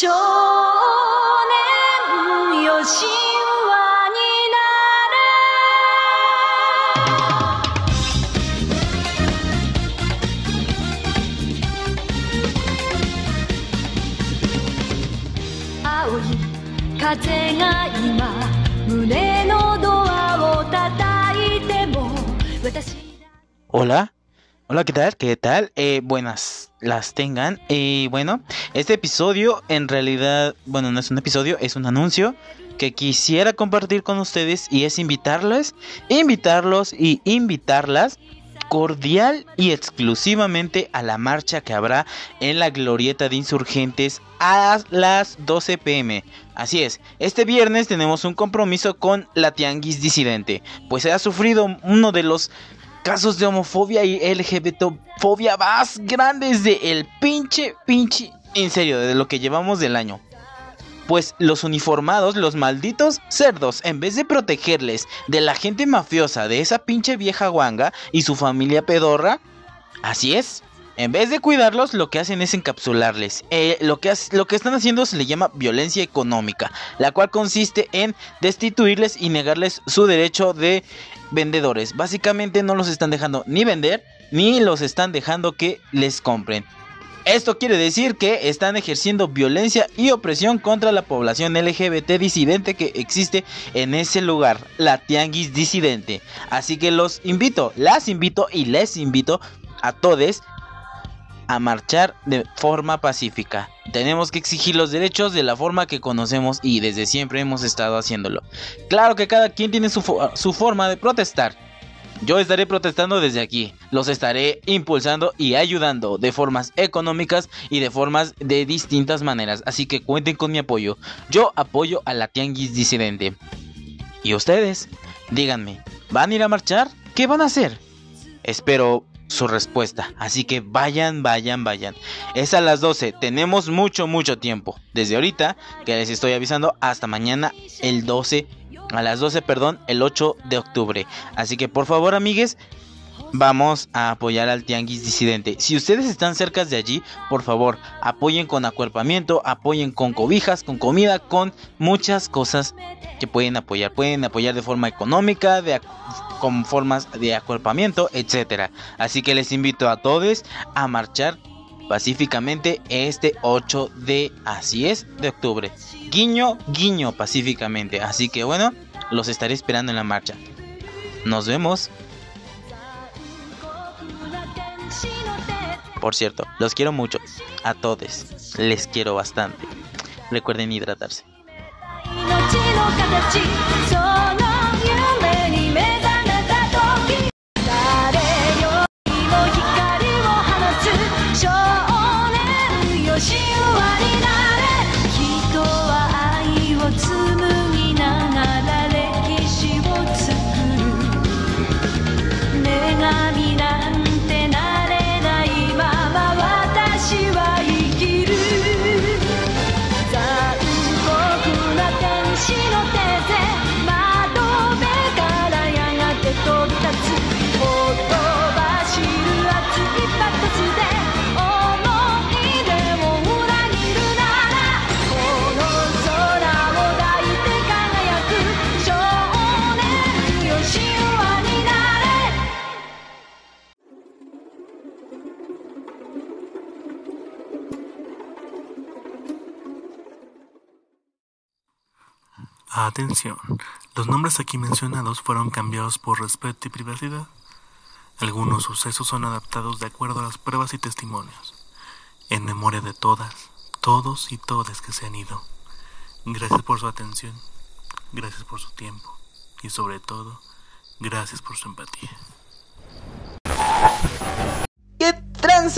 少年よ神話になる青い風が今胸のドアを叩いても私 Hola, hola, ¿qué tal? ¿Qué tal? Eh, buenas las tengan. Y bueno, este episodio en realidad, bueno, no es un episodio, es un anuncio que quisiera compartir con ustedes y es invitarles, invitarlos y invitarlas cordial y exclusivamente a la marcha que habrá en la glorieta de insurgentes a las 12 pm. Así es, este viernes tenemos un compromiso con la Tianguis Disidente, pues ha sufrido uno de los casos de homofobia y LGBTfobia más grandes de el pinche, pinche, en serio, de lo que llevamos del año. Pues los uniformados, los malditos cerdos, en vez de protegerles de la gente mafiosa, de esa pinche vieja guanga y su familia pedorra, así es, en vez de cuidarlos, lo que hacen es encapsularles. Eh, lo, que lo que están haciendo se le llama violencia económica, la cual consiste en destituirles y negarles su derecho de vendedores. Básicamente no los están dejando ni vender, ni los están dejando que les compren. Esto quiere decir que están ejerciendo violencia y opresión contra la población LGBT disidente que existe en ese lugar, la tianguis disidente. Así que los invito, las invito y les invito a todos a marchar de forma pacífica. Tenemos que exigir los derechos de la forma que conocemos y desde siempre hemos estado haciéndolo. Claro que cada quien tiene su, su forma de protestar. Yo estaré protestando desde aquí, los estaré impulsando y ayudando de formas económicas y de formas de distintas maneras, así que cuenten con mi apoyo. Yo apoyo a la Tianguis disidente. ¿Y ustedes? Díganme, ¿van a ir a marchar? ¿Qué van a hacer? Espero su respuesta. Así que vayan, vayan, vayan. Es a las 12. Tenemos mucho, mucho tiempo. Desde ahorita, que les estoy avisando, hasta mañana el 12. A las 12, perdón, el 8 de octubre. Así que por favor, amigues, vamos a apoyar al Tianguis Disidente. Si ustedes están cerca de allí, por favor, apoyen con acuerpamiento, apoyen con cobijas, con comida, con muchas cosas que pueden apoyar. Pueden apoyar de forma económica, con formas de acuerpamiento, etcétera. Así que les invito a todos a marchar pacíficamente este 8 de así es de octubre. Guiño, guiño pacíficamente. Así que bueno, los estaré esperando en la marcha. Nos vemos. Por cierto, los quiero mucho. A todos. Les quiero bastante. Recuerden hidratarse. Atención, los nombres aquí mencionados fueron cambiados por respeto y privacidad. Algunos sucesos son adaptados de acuerdo a las pruebas y testimonios, en memoria de todas, todos y todas que se han ido. Gracias por su atención, gracias por su tiempo y sobre todo, gracias por su empatía.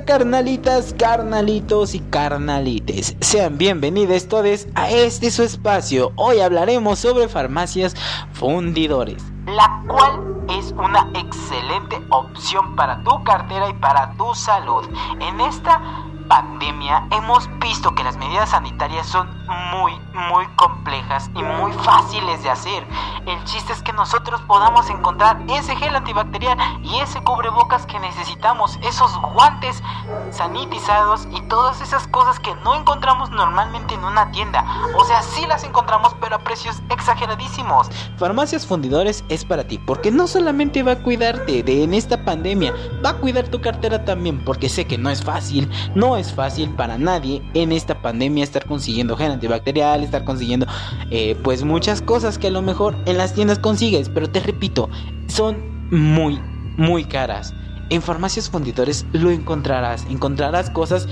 Carnalitas, carnalitos y carnalites? Sean bienvenidos todos a este su espacio. Hoy hablaremos sobre farmacias fundidores, la cual es una excelente opción para tu cartera y para tu salud. En esta pandemia hemos visto que las medidas sanitarias son muy, muy complejas y muy fáciles de hacer. El chiste es que nosotros podamos encontrar ese gel antibacterial y ese cubrebocas que necesitamos, esos guantes sanitizados y todas esas cosas que no encontramos normalmente en una tienda. O sea, sí las encontramos, pero a precios exageradísimos. Farmacias Fundidores es para ti, porque no solamente va a cuidarte de en esta pandemia, va a cuidar tu cartera también, porque sé que no es fácil, no es fácil para nadie en esta pandemia estar consiguiendo gel antibacterial, estar consiguiendo eh, pues muchas cosas que a lo mejor en las tiendas consigues, pero te repito, son muy, muy caras. En farmacias fundidores lo encontrarás, encontrarás cosas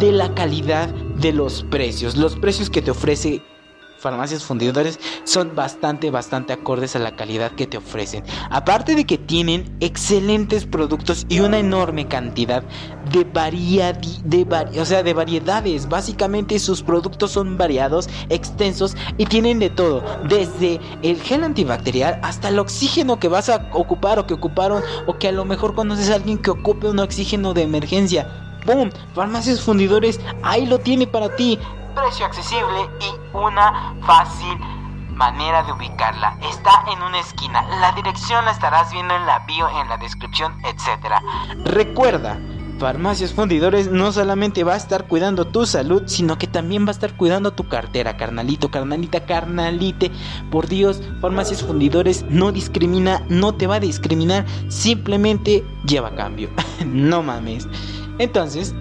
de la calidad de los precios, los precios que te ofrece farmacias fundidores son bastante, bastante acordes a la calidad que te ofrecen. Aparte de que tienen excelentes productos y una enorme cantidad de, de, o sea, de variedades. Básicamente sus productos son variados, extensos y tienen de todo. Desde el gel antibacterial hasta el oxígeno que vas a ocupar o que ocuparon o que a lo mejor conoces a alguien que ocupe un oxígeno de emergencia. ¡Boom! Farmacias fundidores, ahí lo tiene para ti precio accesible y una fácil manera de ubicarla. Está en una esquina. La dirección la estarás viendo en la bio, en la descripción, etc. Recuerda, Farmacias Fundidores no solamente va a estar cuidando tu salud, sino que también va a estar cuidando tu cartera, carnalito, carnalita, carnalite. Por Dios, Farmacias Fundidores no discrimina, no te va a discriminar, simplemente lleva cambio. no mames. Entonces,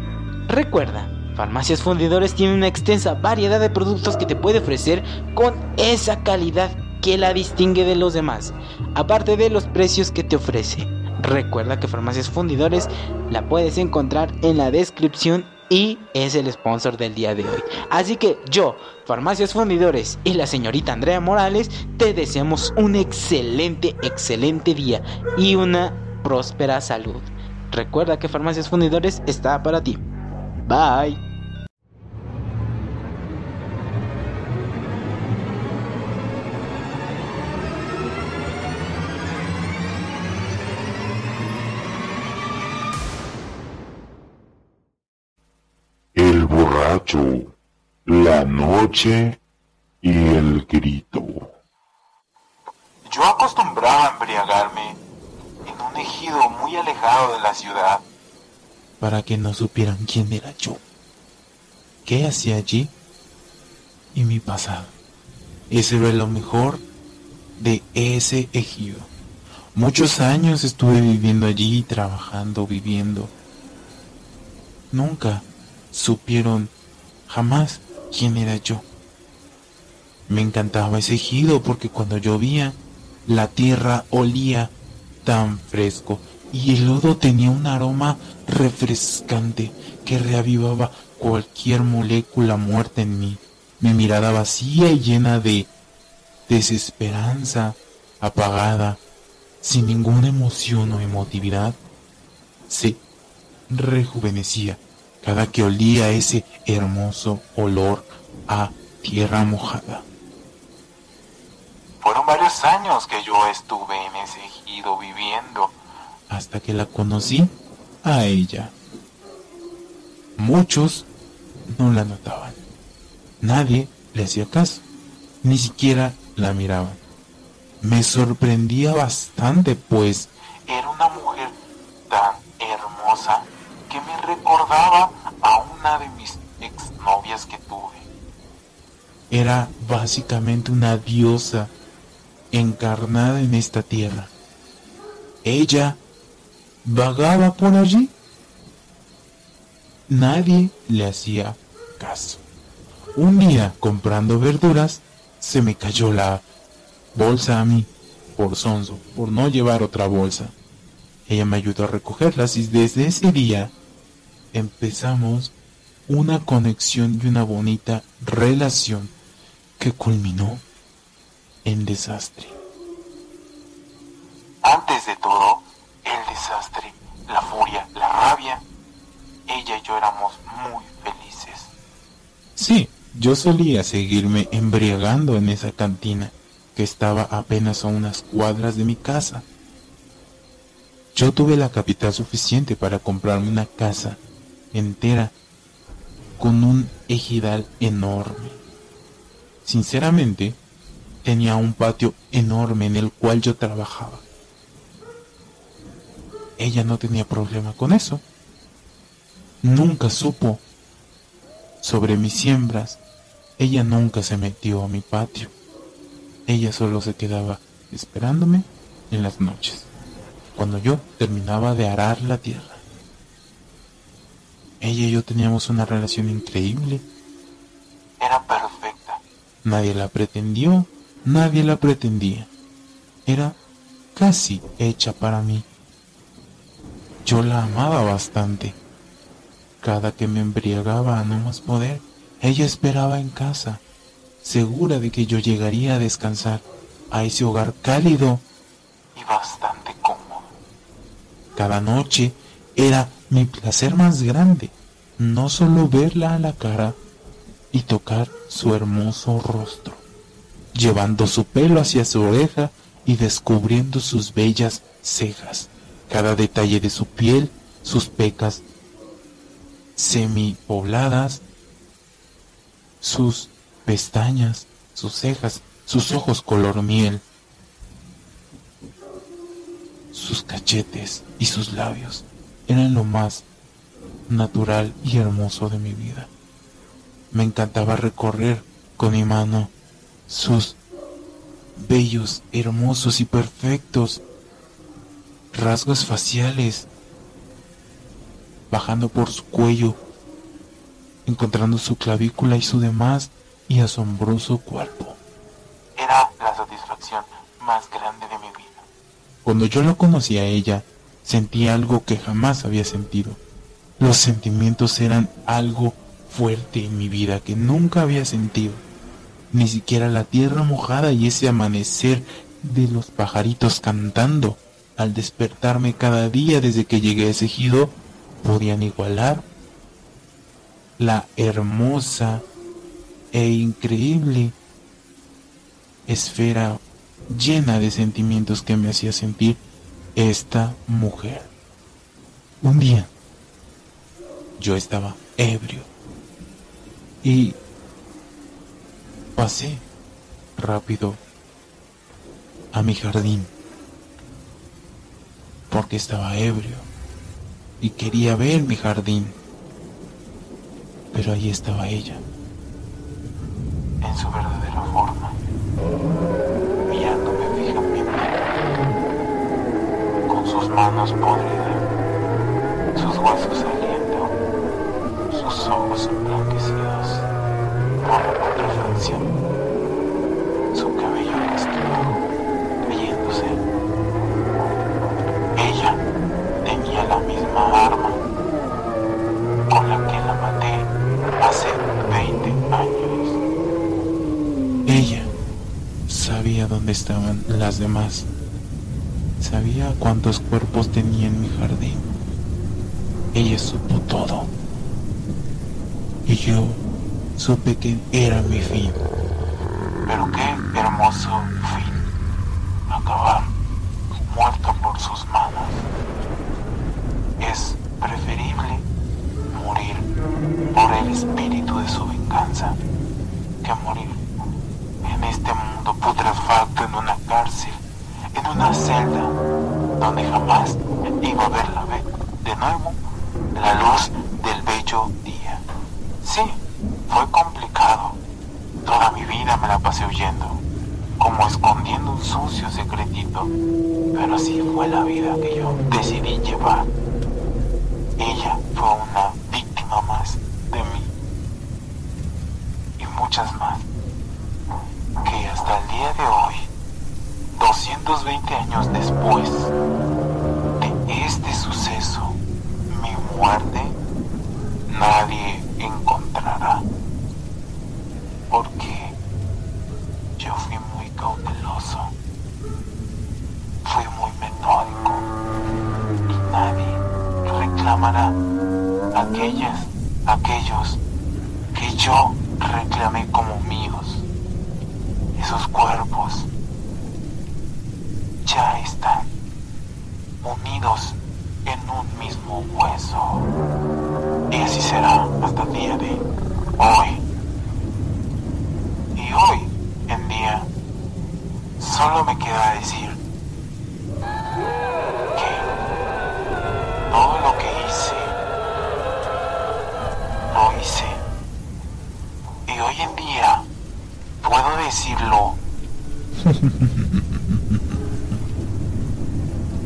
recuerda, Farmacias Fundidores tienen una extensa variedad de productos que te puede ofrecer con esa calidad que la distingue de los demás, aparte de los precios que te ofrece. Recuerda que Farmacias Fundidores la puedes encontrar en la descripción y es el sponsor del día de hoy. Así que yo, Farmacias Fundidores y la señorita Andrea Morales te deseamos un excelente, excelente día y una próspera salud. Recuerda que Farmacias Fundidores está para ti. Bye. El borracho, la noche y el grito. Yo acostumbraba a embriagarme en un ejido muy alejado de la ciudad para que no supieran quién era yo, qué hacía allí y mi pasado. Ese era lo mejor de ese ejido. Muchos años estuve viviendo allí, trabajando, viviendo. Nunca supieron jamás quién era yo. Me encantaba ese ejido porque cuando llovía, la tierra olía tan fresco y el lodo tenía un aroma refrescante que reavivaba cualquier molécula muerta en mí. Mi mirada vacía y llena de desesperanza, apagada, sin ninguna emoción o emotividad, se rejuvenecía cada que olía ese hermoso olor a tierra mojada. Fueron varios años que yo estuve en ese ejido viviendo hasta que la conocí a ella. Muchos no la notaban. Nadie le hacía caso, ni siquiera la miraban. Me sorprendía bastante, pues era una mujer tan hermosa que me recordaba a una de mis exnovias que tuve. Era básicamente una diosa encarnada en esta tierra. Ella vagaba por allí. Nadie le hacía caso. Un día, comprando verduras, se me cayó la bolsa a mí, por sonso, por no llevar otra bolsa. Ella me ayudó a recogerlas y desde ese día empezamos una conexión y una bonita relación que culminó en desastre. Antes de todo, desastre, la furia, la rabia, ella y yo éramos muy felices. Sí, yo solía seguirme embriagando en esa cantina que estaba apenas a unas cuadras de mi casa. Yo tuve la capital suficiente para comprarme una casa entera con un ejidal enorme. Sinceramente, tenía un patio enorme en el cual yo trabajaba. Ella no tenía problema con eso. Nunca supo sobre mis siembras. Ella nunca se metió a mi patio. Ella solo se quedaba esperándome en las noches, cuando yo terminaba de arar la tierra. Ella y yo teníamos una relación increíble. Era perfecta. Nadie la pretendió, nadie la pretendía. Era casi hecha para mí. Yo la amaba bastante. Cada que me embriagaba a no más poder, ella esperaba en casa, segura de que yo llegaría a descansar a ese hogar cálido. y bastante cómodo. Cada noche era mi placer más grande, no solo verla a la cara y tocar su hermoso rostro, llevando su pelo hacia su oreja y descubriendo sus bellas cejas, cada detalle de su piel, sus pecas semipobladas, sus pestañas, sus cejas, sus ojos color miel, sus cachetes y sus labios eran lo más natural y hermoso de mi vida. Me encantaba recorrer con mi mano sus bellos, hermosos y perfectos rasgos faciales, bajando por su cuello, encontrando su clavícula y su demás y asombroso cuerpo. Era la satisfacción más grande de mi vida. Cuando yo la conocí a ella, sentí algo que jamás había sentido. Los sentimientos eran algo fuerte en mi vida que nunca había sentido. Ni siquiera la tierra mojada y ese amanecer de los pajaritos cantando al despertarme cada día desde que llegué a ese ejido podían igualar la hermosa e increíble esfera llena de sentimientos que me hacía sentir esta mujer. Un día yo estaba ebrio y pasé rápido a mi jardín porque estaba ebrio y quería ver mi jardín. Pero ahí estaba ella. en su verdadera forma, mirándome fijamente, con sus manos podridas, sabía dónde estaban las demás. Sabía cuántos cuerpos tenía en mi jardín. Ella supo todo. Y yo supe que era mi fin. Pero qué hermoso fin. Acabar muerto por sus manos. Es preferible morir por el espíritu de su venganza que morir mundo putrefacto en una cárcel, en una celda donde jamás iba a ver la ve- de nuevo la luz del bello día. Sí, fue complicado. Toda mi vida me la pasé huyendo, como escondiendo un sucio secretito. Pero así fue la vida que yo decidí llevar. Ella fue una víctima más de mí. Y muchas más. Que hasta el día de hoy, 220 años después de este suceso, mi muerte, nadie encontrará. Porque yo fui muy cauteloso, fui muy metódico y nadie reclamará aquellas, aquellos que yo reclamé como míos. Esos cuerpos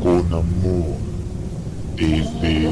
Con amor. Desde